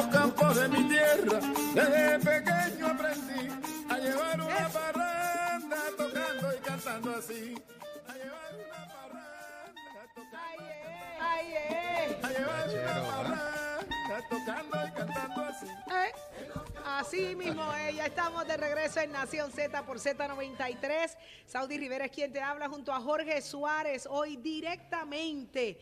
los campos de mi tierra, desde pequeño aprendí a llevar una parranda tocando y cantando así. A llevar una parranda tocando, Ay, eh. a llevar una parranda tocando y cantando así. Eh, Así mismo, eh, ya estamos de regreso en Nación Z por Z93. Saudi Rivera es quien te habla junto a Jorge Suárez, hoy directamente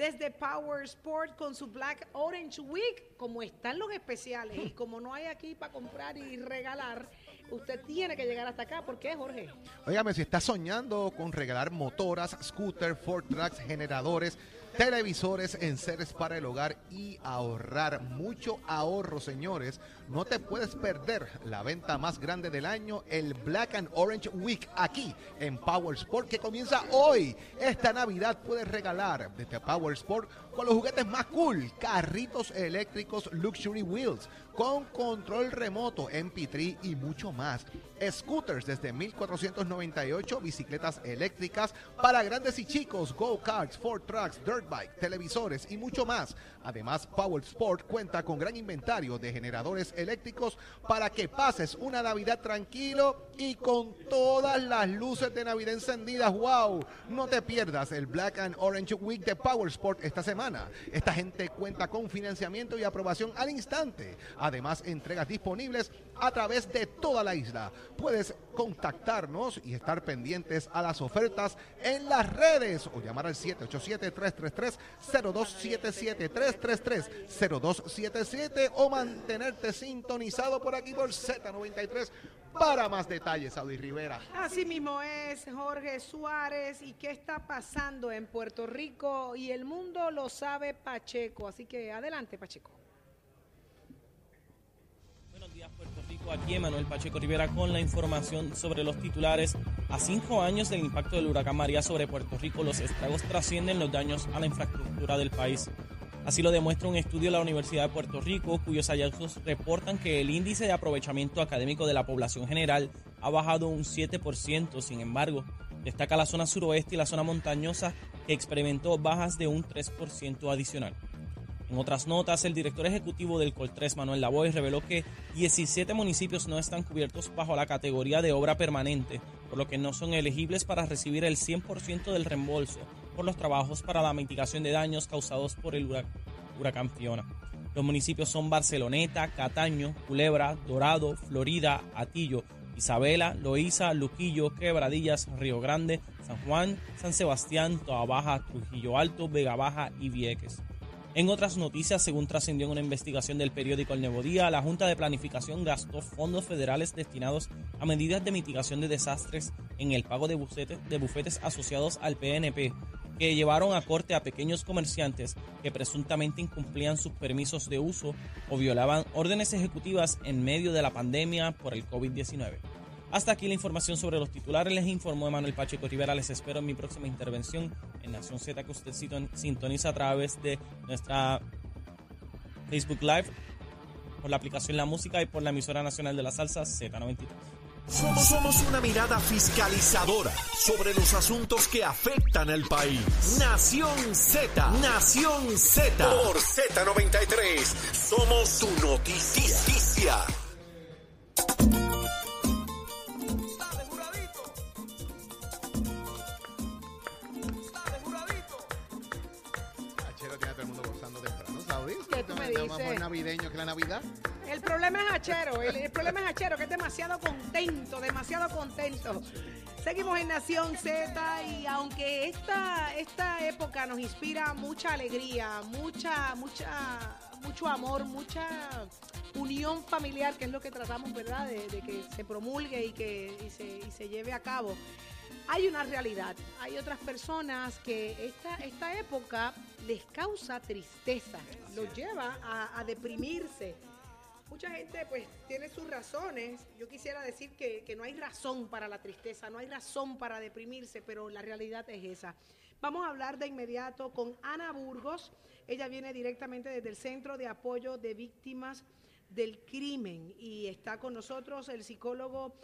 desde Power Sport con su Black Orange Week. Como están los especiales y como no hay aquí para comprar y regalar, usted tiene que llegar hasta acá. ¿Por qué, Jorge? Óigame, si estás soñando con regalar motoras, scooter, Ford Trucks, generadores, televisores, enseres para el hogar y ahorrar mucho ahorro, señores, no te puedes perder la venta más grande del año, el Black and Orange Week, aquí en Power Sport, que comienza hoy. Esta Navidad puedes regalar desde Power Sport con los juguetes más cool, carritos eléctricos Luxury Wheels, con control remoto, MP3 y mucho más. Scooters desde 1498, bicicletas eléctricas para grandes y chicos, go-karts, Ford Trucks, dirt bike, televisores y mucho más. Además, Power Sport cuenta con gran inventario de generadores eléctricos para que pases una Navidad tranquilo y con todas las luces de Navidad encendidas. ¡Wow! No te pierdas el Black and Orange Week de Power Sport esta semana. Esta gente cuenta con financiamiento y aprobación al instante. Además, entregas disponibles a través de toda la isla. Puedes contactarnos y estar pendientes a las ofertas en las redes o llamar al 787-333-0277-333-0277 o mantenerte sintonizado por aquí por Z93 para más detalles, Saudi Rivera. Así mismo es Jorge Suárez. ¿Y qué está pasando en Puerto Rico? Y el mundo lo sabe Pacheco. Así que adelante, Pacheco. Aquí Manuel Pacheco Rivera con la información sobre los titulares. A cinco años del impacto del huracán María sobre Puerto Rico, los estragos trascienden los daños a la infraestructura del país. Así lo demuestra un estudio de la Universidad de Puerto Rico, cuyos hallazgos reportan que el índice de aprovechamiento académico de la población general ha bajado un 7%. Sin embargo, destaca la zona suroeste y la zona montañosa, que experimentó bajas de un 3% adicional. En otras notas, el director ejecutivo del Coltres, Manuel Lavoy, reveló que 17 municipios no están cubiertos bajo la categoría de obra permanente, por lo que no son elegibles para recibir el 100% del reembolso por los trabajos para la mitigación de daños causados por el hurac- huracán Fiona. Los municipios son Barceloneta, Cataño, Culebra, Dorado, Florida, Atillo, Isabela, Loíza, Luquillo, Quebradillas, Río Grande, San Juan, San Sebastián, Toa Baja, Trujillo Alto, Vega Baja y Vieques. En otras noticias, según trascendió en una investigación del periódico El Nuevo Día, la Junta de Planificación gastó fondos federales destinados a medidas de mitigación de desastres en el pago de, bufetes, de bufetes asociados al PNP, que llevaron a corte a pequeños comerciantes que presuntamente incumplían sus permisos de uso o violaban órdenes ejecutivas en medio de la pandemia por el COVID-19. Hasta aquí la información sobre los titulares. Les informó Emanuel Pacheco Rivera. Les espero en mi próxima intervención en Nación Z que usted sinton- sintoniza a través de nuestra Facebook Live, por la aplicación La Música y por la emisora nacional de la salsa Z93. Somos, somos una mirada fiscalizadora sobre los asuntos que afectan al país. Nación Z, Nación Z. Por Z93, somos tu noticia. Que la Navidad. El problema es Achero, el, problema es Achero, que es demasiado contento, demasiado contento. Seguimos en Nación Z y aunque esta, esta época nos inspira mucha alegría, mucha, mucha, mucho amor, mucha unión familiar, que es lo que tratamos, ¿verdad? De, que se promulgue y que se lleve a cabo. Hay una realidad, hay otras personas que esta, esta época les causa tristeza, los lleva a, a deprimirse. Mucha gente pues tiene sus razones. Yo quisiera decir que, que no hay razón para la tristeza, no hay razón para deprimirse, pero la realidad es esa. Vamos a hablar de inmediato con Ana Burgos. Ella viene directamente desde el Centro de Apoyo de Víctimas del Crimen y está con nosotros el psicólogo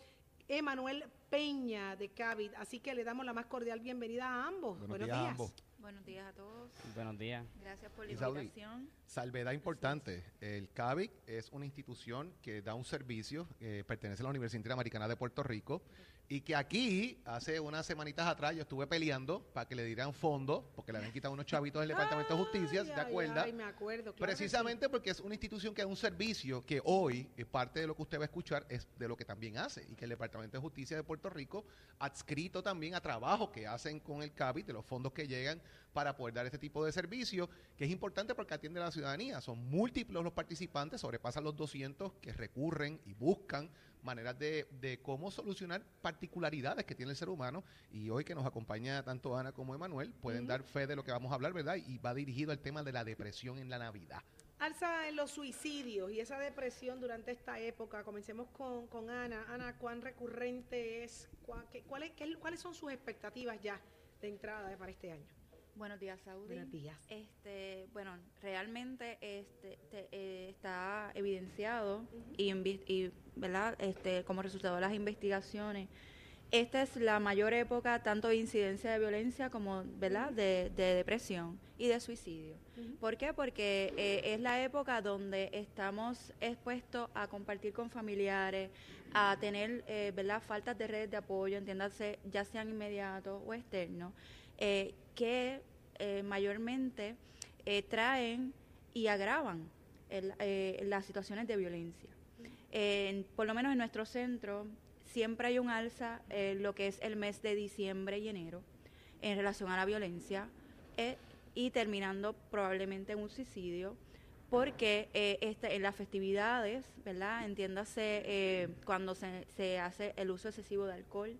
Emanuel Peña de Cavit. Así que le damos la más cordial bienvenida a ambos. Buenos días a ambos. Buenos días a todos. Buenos días. Gracias por la invitación. Salvedad importante, el CAVIC es una institución que da un servicio, eh, pertenece a la Universidad Interamericana de Puerto Rico, y que aquí, hace unas semanitas atrás, yo estuve peleando para que le dieran fondos, porque le habían quitado unos chavitos del Departamento de Justicia, ¿te ay, acuerdas? ay, me acuerdo. claro Precisamente porque es una institución que da un servicio que hoy, es parte de lo que usted va a escuchar, es de lo que también hace. Y que el Departamento de Justicia de Puerto Rico, adscrito también a trabajo que hacen con el CABI, de los fondos que llegan para poder dar este tipo de servicio, que es importante porque atiende a la ciudadanía. Son múltiples los participantes, sobrepasan los 200 que recurren y buscan maneras de, de cómo solucionar particularidades que tiene el ser humano. Y hoy que nos acompaña tanto Ana como Emanuel, pueden dar fe de lo que vamos a hablar, ¿verdad? Y va dirigido al tema de la depresión en la Navidad. Alza en los suicidios y esa depresión durante esta época. Comencemos con, con Ana. Ana, ¿cuán recurrente es? ¿Cuá- qué- cuáles, qué- ¿Cuáles son sus expectativas ya de entrada para este año? Buenos días, Saudi. Buenos días. Este, bueno, realmente este, te- eh, está evidenciado y, ¿verdad? Este, como resultado de las investigaciones. Esta es la mayor época tanto de incidencia de violencia como ¿verdad? De, de depresión y de suicidio. ¿Por qué? Porque eh, es la época donde estamos expuestos a compartir con familiares, a tener eh, ¿verdad? faltas de redes de apoyo, entiéndase, ya sean inmediatos o externos, eh, que eh, mayormente eh, traen y agravan el- eh, las situaciones de violencia. En- por lo menos en nuestro centro siempre hay un alza en lo que es el mes de diciembre y enero en relación a la violencia y terminando probablemente en un suicidio porque eh, este, en las festividades, ¿verdad? Entiéndase eh, cuando se, se hace el uso excesivo de alcohol,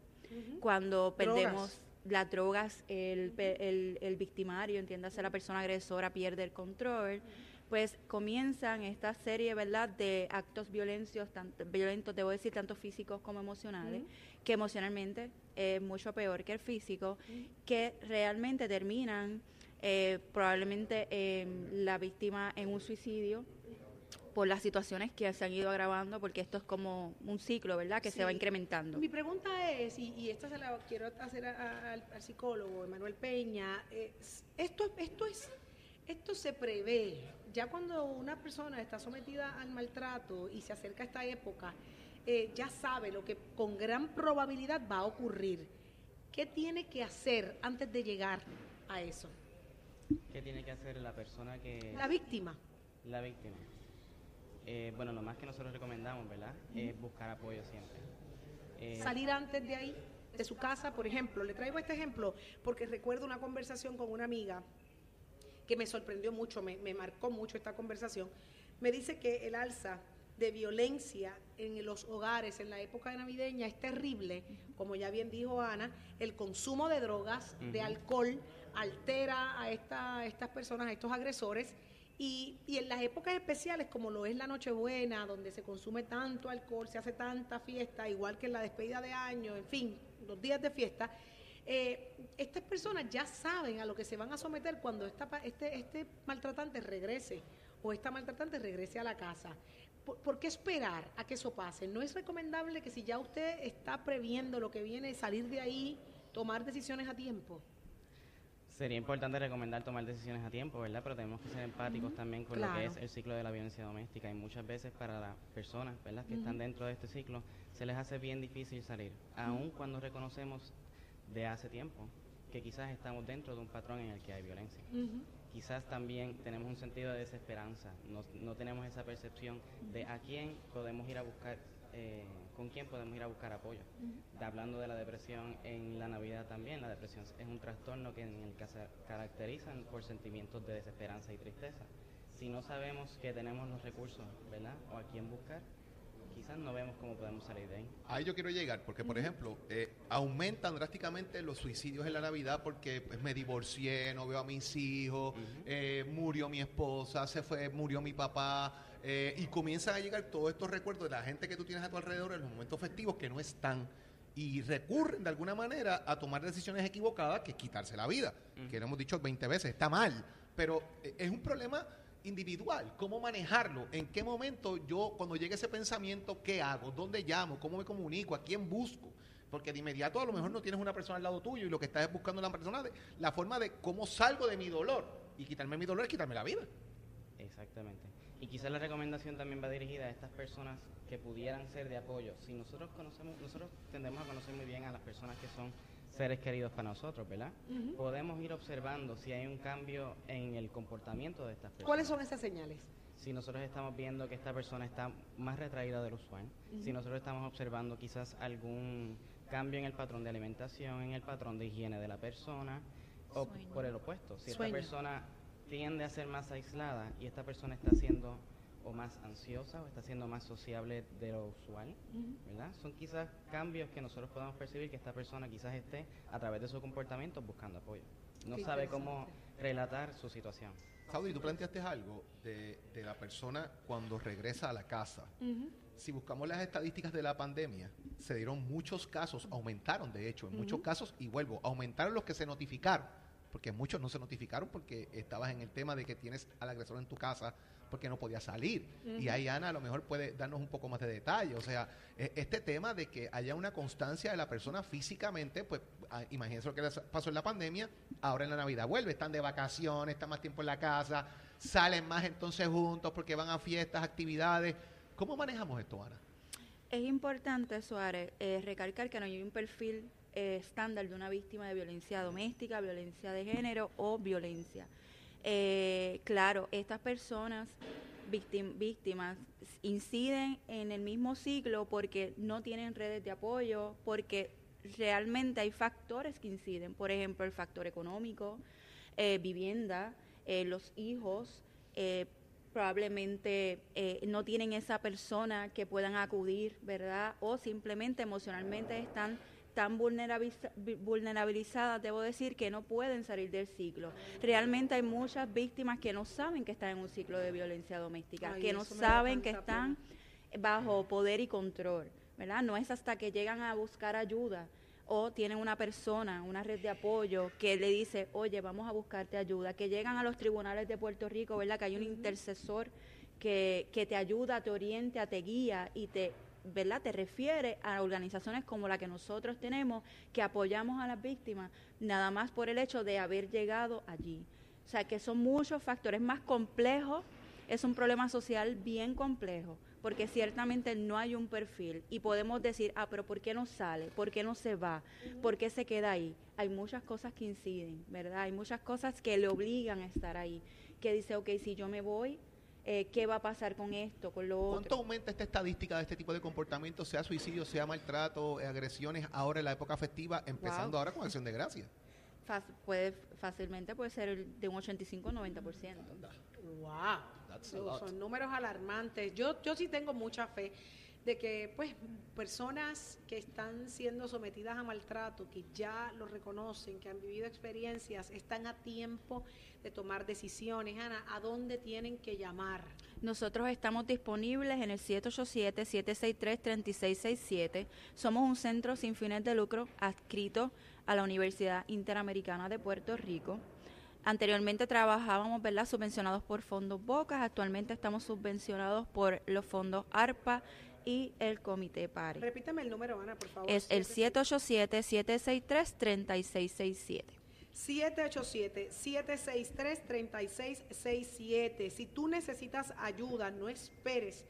cuando perdemos las drogas, el, el, el victimario, entiéndase la persona agresora pierde el control, pues comienzan esta serie, ¿verdad?, de actos violentos, tanto, violentos, debo decir, tanto físicos como emocionales, que emocionalmente es mucho peor que el físico, que realmente terminan eh, probablemente eh, la víctima en un suicidio por las situaciones que se han ido agravando, porque esto es como un ciclo, ¿verdad?, que se va incrementando. Mi pregunta es, y, y esta se la quiero hacer a- a- al, al psicólogo Emanuel Peña, es, esto, esto, es, esto se prevé, ya cuando una persona está sometida al maltrato y se acerca a esta época, eh, ya sabe lo que con gran probabilidad va a ocurrir. ¿Qué tiene que hacer antes de llegar a eso? ¿Qué tiene que hacer la persona que... La víctima. La víctima. Eh, bueno, lo más que nosotros recomendamos, ¿verdad? Es buscar apoyo siempre. Eh, salir antes de ahí, de su casa, por ejemplo. Le traigo este ejemplo porque recuerdo una conversación con una amiga que me sorprendió mucho, me, me marcó mucho esta conversación. Me dice que el alza de violencia en los hogares en la época navideña es terrible, como ya bien dijo Ana, el consumo de drogas, de alcohol, altera a, esta, estas personas, a estos agresores, y, en las épocas especiales, como lo es la Nochebuena, donde se consume tanto alcohol, se hace tanta fiesta, igual que en la despedida de año, en fin, los días de fiesta, eh, estas personas ya saben a lo que se van a someter cuando esta este, este maltratante regrese o esta maltratante regrese a la casa. ¿Por, por qué esperar a que eso pase? ¿No es recomendable que si ya usted está previendo lo que viene, salir de ahí, tomar decisiones a tiempo? Sería importante recomendar tomar decisiones a tiempo, ¿verdad? Pero tenemos que ser empáticos también con lo que es el ciclo de la violencia doméstica. Y muchas veces para las personas, ¿verdad? Que están dentro de este ciclo, se les hace bien difícil salir, aun cuando reconocemos de hace tiempo que quizás estamos dentro de un patrón en el que hay violencia. Quizás también tenemos un sentido de desesperanza, no, no tenemos esa percepción de a quién podemos ir a buscar, eh, con quién podemos ir a buscar apoyo. De- hablando de la depresión en la Navidad también, la depresión es un trastorno que en el que se caracterizan por sentimientos de desesperanza y tristeza. Si no sabemos que tenemos los recursos, ¿verdad? O a quién buscar, quizás no vemos cómo podemos salir de ahí. Ahí yo quiero llegar, porque por ejemplo, eh, aumentan drásticamente los suicidios en la Navidad porque pues, me divorcié, no veo a mis hijos, eh, murió mi esposa, se fue, murió mi papá, eh, y comienzan a llegar todos estos recuerdos de la gente que tú tienes a tu alrededor en los momentos festivos que no están y recurren de alguna manera a tomar decisiones equivocadas que es quitarse la vida, que lo hemos dicho 20 veces, está mal, pero eh, es un problema individual, cómo manejarlo, en qué momento yo, cuando llegue ese pensamiento, ¿qué hago? ¿Dónde llamo? ¿Cómo me comunico? ¿A quién busco? Porque de inmediato a lo mejor no tienes una persona al lado tuyo y lo que estás es buscando la persona, de, la forma de cómo salgo de mi dolor. Y quitarme mi dolor es quitarme la vida. Exactamente. Y quizás la recomendación también va dirigida a estas personas que pudieran ser de apoyo. Si nosotros conocemos, nosotros tendemos a conocer muy bien a las personas que son seres queridos para nosotros, ¿verdad? Podemos ir observando si hay un cambio en el comportamiento de estas personas. ¿Cuáles son esas señales? Si nosotros estamos viendo que esta persona está más retraída del usual, si nosotros estamos observando quizás algún cambio en el patrón de alimentación, en el patrón de higiene de la persona, o por el opuesto, si Sueño. esta persona tiende a ser más aislada y esta persona está siendo o más ansiosa o está siendo más sociable de lo usual, ¿verdad? Son quizás cambios que nosotros podemos percibir que esta persona quizás esté a través de su comportamiento buscando apoyo. No Qué sabe cómo relatar su situación. Saudi, tú planteaste algo de, de la persona cuando regresa a la casa. Si buscamos las estadísticas de la pandemia, se dieron muchos casos, aumentaron de hecho, en muchos casos, y vuelvo, aumentaron los que se notificaron, porque muchos no se notificaron porque estabas en el tema de que tienes al agresor en tu casa porque no podía salir. Y ahí Ana a lo mejor puede darnos un poco más de detalle. O sea, e- este tema de que haya una constancia de la persona físicamente, pues ah, imagínense lo que pasó en la pandemia, ahora en la Navidad vuelve, están de vacaciones, están más tiempo en la casa, salen más entonces juntos porque van a fiestas, actividades. ¿Cómo manejamos esto, Ana? Es importante, Suárez, eh, recalcar que no hay un perfil estándar de una víctima de violencia doméstica, violencia de género o violencia. Eh, claro, estas personas víctim- víctimas inciden en el mismo ciclo porque no tienen redes de apoyo, porque realmente hay factores que inciden, por ejemplo, el factor económico, eh, vivienda, eh, los hijos, probablemente no tienen esa persona que puedan acudir, ¿verdad? O simplemente emocionalmente están vi- vulnerabilizadas, debo decir, que no pueden salir del ciclo. Realmente hay muchas víctimas que no saben que están en un ciclo de violencia doméstica, Ay, que no saben que están bajo poder y control, ¿verdad? No es hasta que llegan a buscar ayuda o tienen una persona, una red de apoyo que le dice, oye, vamos a buscarte ayuda, que llegan a los tribunales de Puerto Rico, ¿verdad? Que hay un intercesor que, que te ayuda, te orienta, te guía y te, ¿verdad? Te refiere a organizaciones como la que nosotros tenemos, que apoyamos a las víctimas, nada más por el hecho de haber llegado allí. O sea, que son muchos factores más complejos, es un problema social bien complejo, porque ciertamente no hay un perfil y podemos decir, ah, pero ¿por qué no sale? ¿Por qué no se va? ¿Por qué se queda ahí? Hay muchas cosas que inciden, ¿verdad? Hay muchas cosas que le obligan a estar ahí, que dice, ok, si yo me voy, eh, ¿qué va a pasar con esto, con lo ¿Cuánto otro? aumenta esta estadística de este tipo de comportamiento, sea suicidio, sea maltrato, eh, agresiones, ahora en la época festiva, empezando Wow. ahora con acción de gracia? Fas- puede, fácilmente puede ser de un 85-90%. Wow. That's a Digo, lot. Son números alarmantes. Yo, yo sí tengo mucha fe de que pues personas que están siendo sometidas a maltrato, que ya lo reconocen, que han vivido experiencias, están a tiempo de tomar decisiones. Ana, ¿a dónde tienen que llamar? Nosotros estamos disponibles en el 787-763-3667. Somos un centro sin fines de lucro adscrito a la Universidad Interamericana de Puerto Rico. Anteriormente trabajábamos, ¿verdad?, subvencionados por fondos Bocas. Actualmente estamos subvencionados por los fondos ARPA y el Comité PARI. Repítame el número, Ana, por favor. Es el Siete- 787-763-3667. 787-763-3667. Si tú necesitas ayuda, no esperes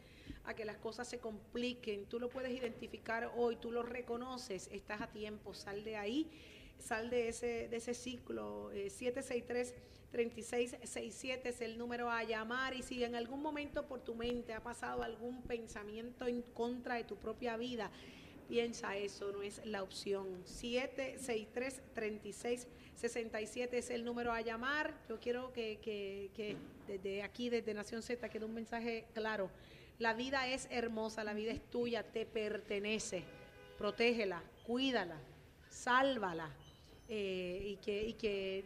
a que las cosas se compliquen. Tú lo puedes identificar hoy, tú lo reconoces, estás a tiempo, sal de ahí, sal de ese, de ese ciclo. Eh, 763-3667 es el número a llamar y si en algún momento por tu mente ha pasado algún pensamiento en contra de tu propia vida, Piensa eso, no es la opción. 763-3667 es el número a llamar. Yo quiero que, que- desde aquí, desde Nación Z, quede un mensaje claro. La vida es hermosa, la vida es tuya, te pertenece. Protégela, cuídala, sálvala. eh, y que, y que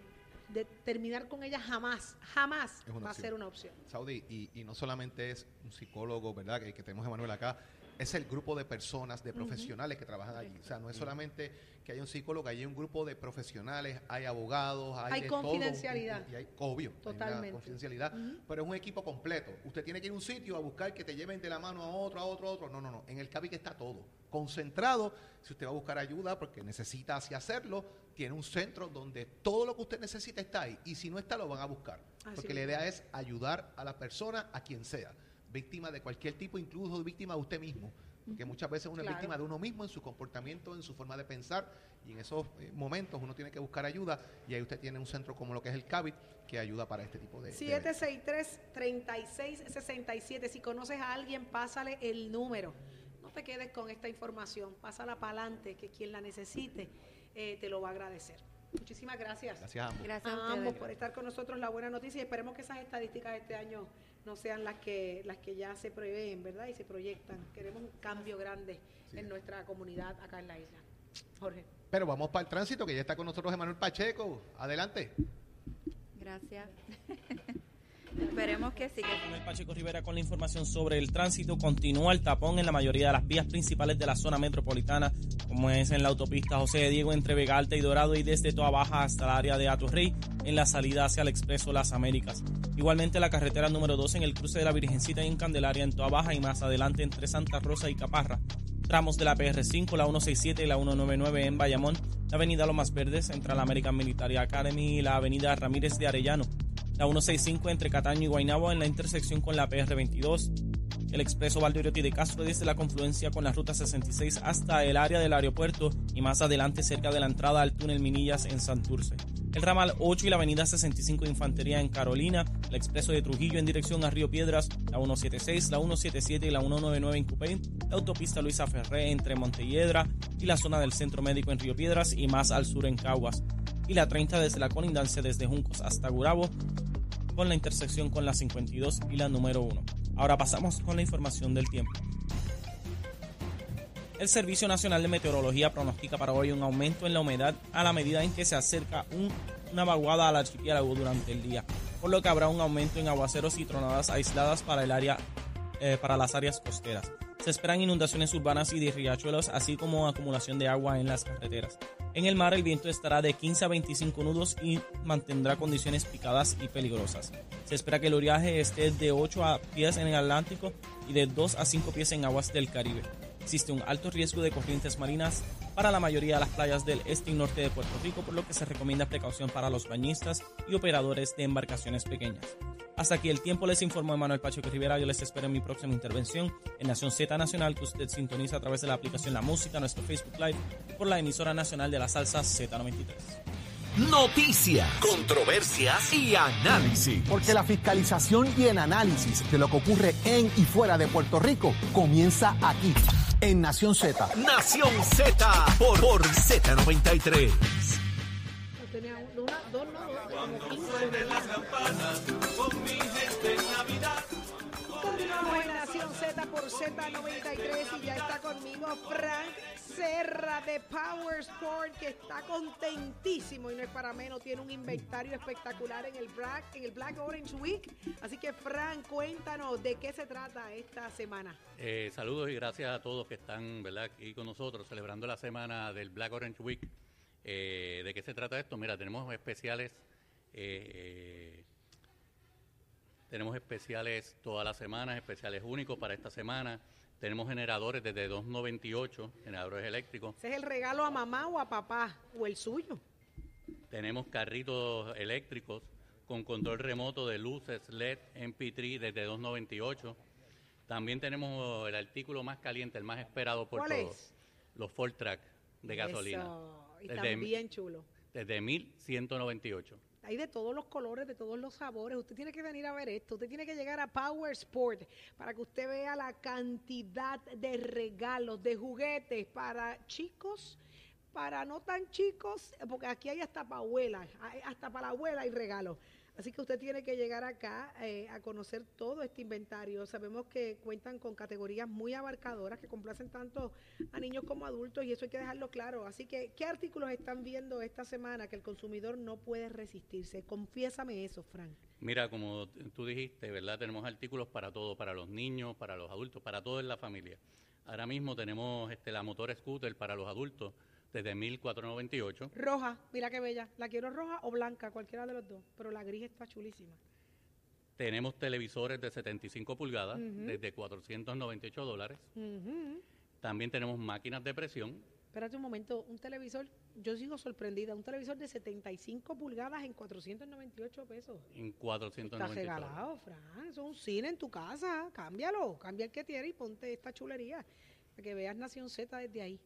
de- terminar con ella jamás, jamás va a opción. ser una opción. Saudi, y, y no solamente es un psicólogo, ¿verdad? Que, que tenemos a Manuel acá. Es el grupo de personas, de profesionales que trabajan allí. O sea, no es solamente que hay un psicólogo, hay un grupo de profesionales, hay abogados, hay, Hay de todo, confidencialidad. y hay, obvio, hay Totalmente. confidencialidad, pero es un equipo completo. Usted tiene que ir a un sitio a buscar que te lleven de la mano a otro, a otro, a otro. No, no, no. En el CABIC está todo. Concentrado, si usted va a buscar ayuda porque necesita así hacerlo, tiene un centro donde todo lo que usted necesita está ahí. Y si no está, lo van a buscar. Así porque la idea es ayudar a la persona, a quien sea. Víctima de cualquier tipo, incluso víctima de usted mismo. Porque muchas veces uno Claro. es víctima de uno mismo en su comportamiento, en su forma de pensar. Y en esos eh, momentos uno tiene que buscar ayuda. Y ahí usted tiene un centro como lo que es el CABIT que ayuda para este tipo de... de eventos. 763-3667. Si conoces a alguien, pásale el número. No te quedes con esta información. Pásala para adelante, que quien la necesite eh, te lo va a agradecer. Muchísimas gracias. Gracias a ambos. Gracias a ambos por estar con nosotros. La buena noticia y esperemos que esas estadísticas este año no sean las que las que ya se prevén, ¿verdad? Y se proyectan. Queremos un cambio grande Sí. en nuestra comunidad acá en la isla. Jorge. Pero vamos para el tránsito, que ya está con nosotros Emanuel Pacheco. Adelante. Gracias. Esperemos que sí. que- Manuel Pacheco Rivera con la información sobre el tránsito. Continúa el tapón en la mayoría de las vías principales de la zona metropolitana, como es en la autopista José de Diego entre Vega Alta y Dorado y desde Toa Baja hasta el área de Atorrey en la salida hacia el Expreso Las Américas. Igualmente la carretera número 2 en el cruce de la Virgencita y en Candelaria en Toa Baja y más adelante entre Santa Rosa y Caparra. Tramos de la PR5, la 167 y la 199 en Bayamón, la avenida Lomas Verdes entre la American Military Academy y la avenida Ramírez de Arellano la 165 entre Cataño y Guaynabo en la intersección con la PR22, el expreso Valdoriotti de Castro desde la confluencia con la ruta 66 hasta el área del aeropuerto y más adelante cerca de la entrada al túnel Minillas en Santurce. El ramal 8 y la avenida 65 de Infantería en Carolina, el expreso de Trujillo en dirección a Río Piedras, la 176, la 177 y la 199 en Cupey, la autopista Luisa Ferré entre Montelledra y la zona del Centro Médico en Río Piedras y más al sur en Caguas, y la 30 desde la colindancia desde Juncos hasta Gurabo, con la intersección con la 52 y la número 1. Ahora pasamos con la información del tiempo. El Servicio Nacional de Meteorología pronostica para hoy un aumento en la humedad a la medida en que se acerca un- una vaguada al archipiélago durante el día, por lo que habrá un aumento en aguaceros y tronadas aisladas para el área eh, para las áreas costeras. Se esperan inundaciones urbanas y de riachuelos, así como acumulación de agua en las carreteras. En el mar el viento estará de 15 a 25 nudos y mantendrá condiciones picadas y peligrosas. Se espera que el oleaje esté de 8 a pies en el Atlántico y de 2 a 5 pies en aguas del Caribe. Existe un alto riesgo de corrientes marinas para la mayoría de las playas del este y norte de Puerto Rico, por lo que se recomienda precaución para los bañistas y operadores de embarcaciones pequeñas. Hasta aquí el tiempo, les informó Manuel Pacheco Rivera. Yo les espero en mi próxima intervención en Nación Z Nacional, que usted sintoniza a través de la aplicación La Música, nuestro Facebook Live y por la emisora nacional de la salsa Z93. Noticias, controversias y análisis. Porque la fiscalización y el análisis de lo que ocurre en y fuera de Puerto Rico comienza aquí, en Nación Z. Nación Z por, por Z93. Z93 y ya está conmigo Frank Serra de Power Sport que está contentísimo y no es para menos, tiene un inventario espectacular en el Black, en el Black Orange Week. Así que Frank, cuéntanos de qué se trata esta semana. Eh, saludos y gracias a todos que están ¿verdad? aquí con nosotros celebrando la semana del Black Orange Week. Eh, ¿De qué se trata esto? Mira, tenemos especiales, eh, tenemos especiales todas las semanas, especiales únicos para esta semana. Tenemos generadores desde 2.98, generadores eléctricos. ¿Ese es el regalo a mamá o a papá o el suyo? Tenemos carritos eléctricos con control remoto de luces LED MP3 desde 298. También tenemos el artículo más caliente, el más esperado por ¿Cuál todos, es? los Ford Track de gasolina. Eso. Y Desde- están bien chulos. Desde 1198. Hay de todos los colores, de todos los sabores. Usted tiene que venir a ver esto. Usted tiene que llegar a Power Sport para que usted vea la cantidad de regalos, de juguetes para chicos, para no tan chicos, porque aquí hay hasta para abuelas, hasta para la abuela hay regalos. Así que usted tiene que llegar acá eh, a conocer todo este inventario. Sabemos que cuentan con categorías muy abarcadoras que complacen tanto a niños como adultos y eso hay que dejarlo claro. Así que, ¿qué artículos están viendo esta semana que el consumidor no puede resistirse? Confiésame eso, Frank. Mira, como tú dijiste, ¿verdad? Tenemos artículos para todo, para los niños, para los adultos, para todo en la familia. Ahora mismo tenemos este, la motor scooter para los adultos desde 1498. Roja, mira qué bella. La quiero roja o blanca, cualquiera de los dos. Pero la gris está chulísima. Tenemos televisores de 75 pulgadas Ujú. desde 498 dólares. Ujú. También tenemos máquinas de presión. Espérate un momento, un televisor, yo sigo sorprendida, un televisor de 75 pulgadas en 498 pesos. En Está 498 regalado, Fran. Eso es un cine en tu casa. Cámbialo. Cambia el que tiene y ponte esta chulería. Para que veas Nación Z desde ahí.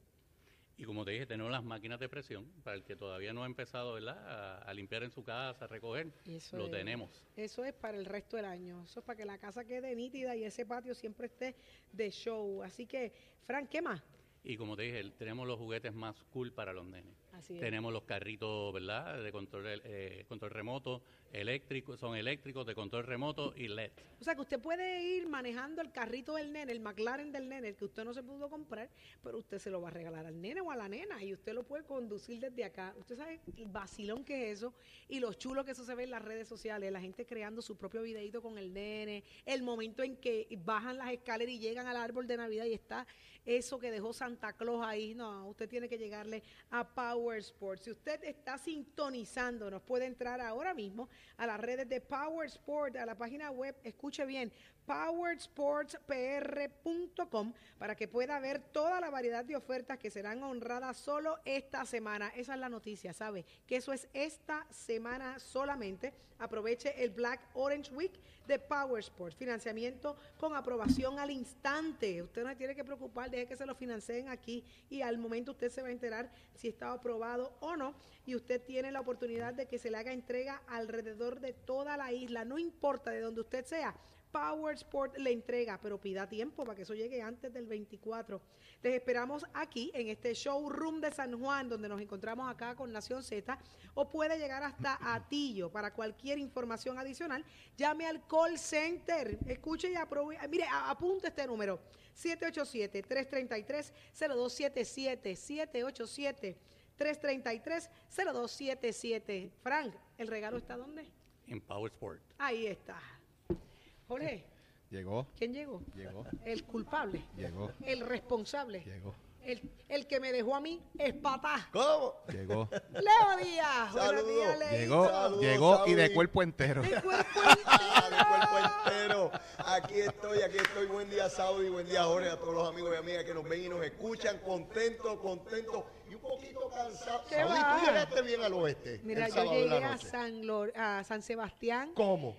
Y como te dije, tenemos las máquinas de presión para el que todavía no ha empezado ¿verdad? A, a limpiar en su casa, a recoger. Eso lo es. tenemos. Eso es para el resto del año. Eso es para que la casa quede nítida y ese patio siempre esté de show. Así que, Fran, ¿qué más? Y como te dije, tenemos los juguetes más cool para los nenes. Así es. Tenemos los carritos, ¿verdad? De control, eh, control remoto, eléctricos, son eléctricos, de control remoto y LED. O sea que usted puede ir manejando el carrito del nene, el McLaren del nene, el que usted no se pudo comprar, pero usted se lo va a regalar al nene o a la nena y usted lo puede conducir desde acá. Usted sabe el vacilón que es eso y lo chulo que eso se ve en las redes sociales, la gente creando su propio videito con el nene, el momento en que bajan las escaleras y llegan al árbol de Navidad y está eso que dejó Santa Claus ahí. No, usted tiene que llegarle a Power Sports. Si usted está sintonizando, nos puede entrar ahora mismo a las redes de Power Sport, a la página web, escuche bien, powersportspr.com para que pueda ver toda la variedad de ofertas que serán honradas solo esta semana. Esa es la noticia, ¿sabe? Que eso es esta semana solamente. Aproveche el Black Orange Week de Power Sports. Financiamiento con aprobación al instante. Usted no tiene que preocupar, deje que se lo financien aquí y al momento usted se va a enterar si está aprobado o no. Y usted tiene la oportunidad de que se le haga entrega alrededor de toda la isla. No importa de donde usted sea. Power Sport le entrega, pero pida tiempo para que eso llegue antes del 24. Les esperamos aquí en este showroom de San Juan, donde nos encontramos acá con Nación Z, o puede llegar hasta Atillo para cualquier información adicional. Llame al call center, escuche y aprove- Mire, a- apunte este número: 787-333-0277. 787-333-0277. Frank, ¿el regalo está dónde? En Power Sport. Ahí está. Jorge, Llegó, ¿quién llegó? llegó, El culpable, llegó, el responsable, llegó, el, el que me dejó a mí es patá. ¿Cómo? llegó, Leo Díaz. Buenos días, Leito. llegó, Saludos, llegó y de cuerpo entero. De cuerpo Ah, de cuerpo entero. entero. Aquí estoy, aquí estoy. Buen día, Saudi. Buen día, Jorge. A todos los amigos y amigas que nos ven y nos escuchan. Contento, contento y un poquito cansado. ¿Qué Saudi, tú llegaste bien al oeste. Mira, el yo llegué a. San, Lor- a San Sebastián. ¿Cómo?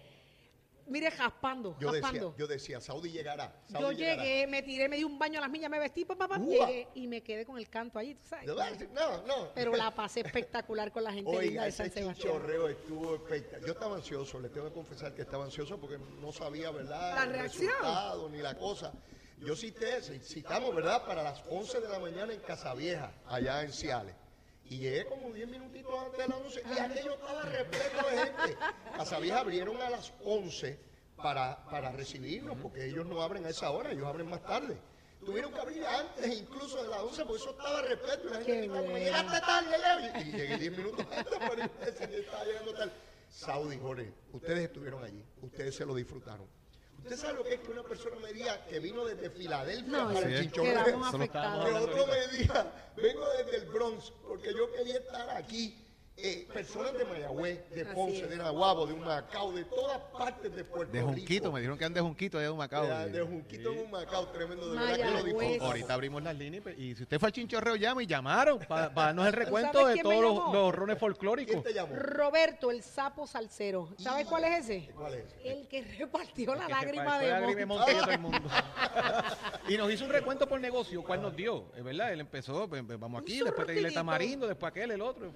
Mire, jaspando, Yo decía, jaspando. yo decía, Saudi llegará. Yo llegará. llegué, me tiré, me di un baño a las millas, me vestí, papá, papá, llegué y me quedé con el canto allí, tú sabes. ¿De verdad? No, no. Pero la pasé espectacular con la gente linda Oiga, de ese San Sebastián. chinchorreo estuvo espectacular. Yo estaba ansioso, le tengo que confesar que estaba ansioso porque no sabía, ¿verdad? La el reacción. resultado ni la cosa. Yo cité, citamos, ¿verdad? Para las 11 de la mañana en Casavieja, allá en Ciales. Y llegué como 10 minutitos antes de las 11 y aquello estaba repleto de gente. Casavieja abrieron a las 11 para, para recibirnos, porque ellos no abren a esa hora, ellos abren más tarde. Tuvieron que abrir antes incluso de las 11, porque eso estaba repleto. Y la gente llegaste tarde. Y, llegué 10 minutos antes para ir a decir que estaba llegando tarde. Saudi, Jorge, ustedes estuvieron allí, ustedes se lo disfrutaron. ¿Usted sabe lo que es que una persona me diga que vino desde Filadelfia No, para sí, el. Que otro me diga, vengo desde el Bronx, porque yo quería estar aquí. Eh, personas de Mayagüez, de Ponce, de Nahuabo, de Humacao, de todas partes de Puerto De Rico. Junquito, me dijeron que andan de Junquito, de Humacao. De, de Junquito en Humacao, tremendo, de verdad que lo disfrutamos. Ahorita abrimos las líneas y, si usted fue al chinchorreo, llama y llamaron para darnos el recuento de quién todos los, rones ¿Quién folclóricos. te llamó? Roberto, el sapo salsero. ¿Sabes cuál es ese? ¿Cuál es? El que repartió la Que lágrima de la lágrima de Monte. Monte y todo el mundo. y nos hizo un recuento por negocio, cuál nos dio, es verdad, él empezó, pues, pues, vamos aquí, después te surtidito. tamarindo, después aquel, el otro.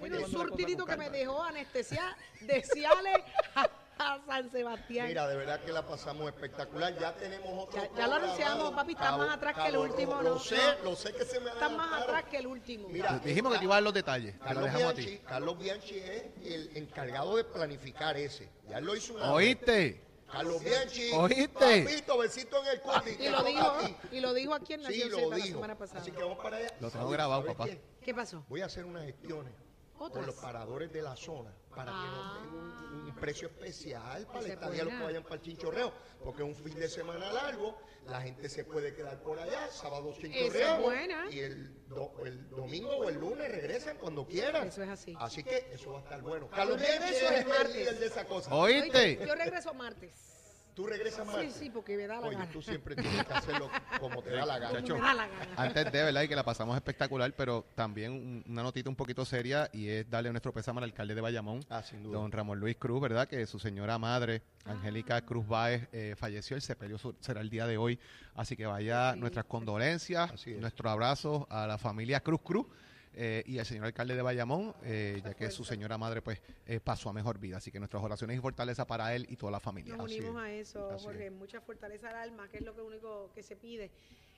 y que me dejó anestesia de Ciales a, a San Sebastián. Mira, de verdad que la pasamos espectacular. Ya tenemos otro Ya- ya lo anunciamos, papi, está más atrás que el último, Lo ¿no? sé, No. lo sé que se me Está más atrás que el último. Mira, Dijimos que te iba a dar los detalles, te Carlos dejamos a Bianchi, ti. Carlos Bianchi es el encargado de planificar ese. Ya lo hizo una vez. ¿Oíste? Carlos Bianchi. ¿Oíste? Papito, besito en el cuti. y lo dijo, y lo dijo aquí en Sí, Nación lo Z la dijo. semana pasada. Así que vamos para allá. Lo tengo ¿Sabes- grabado, papá. qué? ¿Qué pasó? Voy a hacer unas gestiones con Otras. los paradores de la zona para Ah. que nos den un, un precio especial para es estadía los que vayan para el chinchorreo, porque es un fin de semana largo, la gente se puede quedar por allá, sábado chinchorreo buena. y el, do- el domingo o el lunes regresan cuando quieran. Eso es así. Así que eso va a estar bueno. Carlos el es el martes. líder de esa cosa. ¿Oíste? Yo regreso martes. Tú regresas Sí, martes. sí, porque me da la Oye, gana. tú siempre tienes que hacerlo como te da la gana. Chacho, Me da la gana. Antes de, ¿verdad? Y que la pasamos espectacular, pero también un- una notita un poquito seria y es darle nuestro pésame al alcalde de Bayamón, Ah, sin duda. don Ramón Luis Cruz, ¿verdad? Que su señora madre, Angélica Cruz Báez, eh, falleció. El sepelio su- será el día de hoy. Así que vaya Sí, nuestras condolencias, Así es. nuestro abrazo a la familia Cruz Cruz. Eh, y al señor alcalde de Bayamón, eh, ya que su señora madre pues eh, pasó a mejor vida. Así que nuestras oraciones y fortaleza para él y toda la familia. Nos Así unimos es. a eso, Así Jorge. es. Mucha fortaleza al alma, que es lo que único que se pide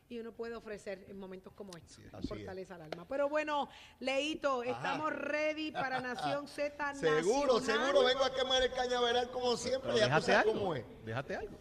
y uno puede ofrecer en momentos como estos. Así es. fortaleza al alma. Pero bueno, Leito, estamos ready para Nación Z Seguro, Nacional. seguro, vengo a quemar el cañaveral como siempre, ya tú déjate sabes algo. cómo es. Déjate algo.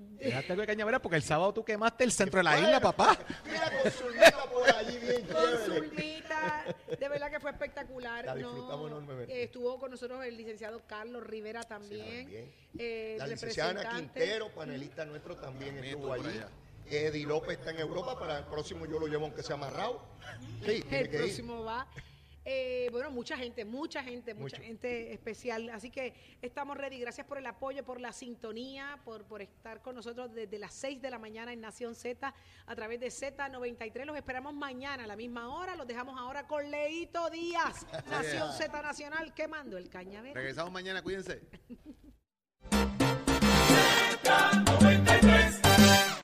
Déjate algo de cañaveral porque el sábado tú quemaste el centro de la isla, papá. Mira con Zulmita por allí bien Con. Zulmita, de verdad que fue espectacular. La ¿no? disfrutamos enormemente. Eh, estuvo con nosotros el licenciado Carlos Rivera también. también. eh, La licenciada Ana. Quintero, panelista nuestro, también estuvo allí. allá. Eddie López está en Europa, para el próximo yo lo llevo aunque sea amarrado. Sí, tiene el próximo va. Eh, bueno, mucha gente, mucha gente, mucha gente especial. Así que estamos ready. Gracias por el apoyo, por la sintonía, por, por estar con nosotros desde las 6 de la mañana en Nación Z a través de Z93. Los esperamos mañana a la misma hora. Los dejamos ahora con Leito Díaz, Nación Z Nacional, quemando el cañaveral. Regresamos mañana, cuídense. Z93.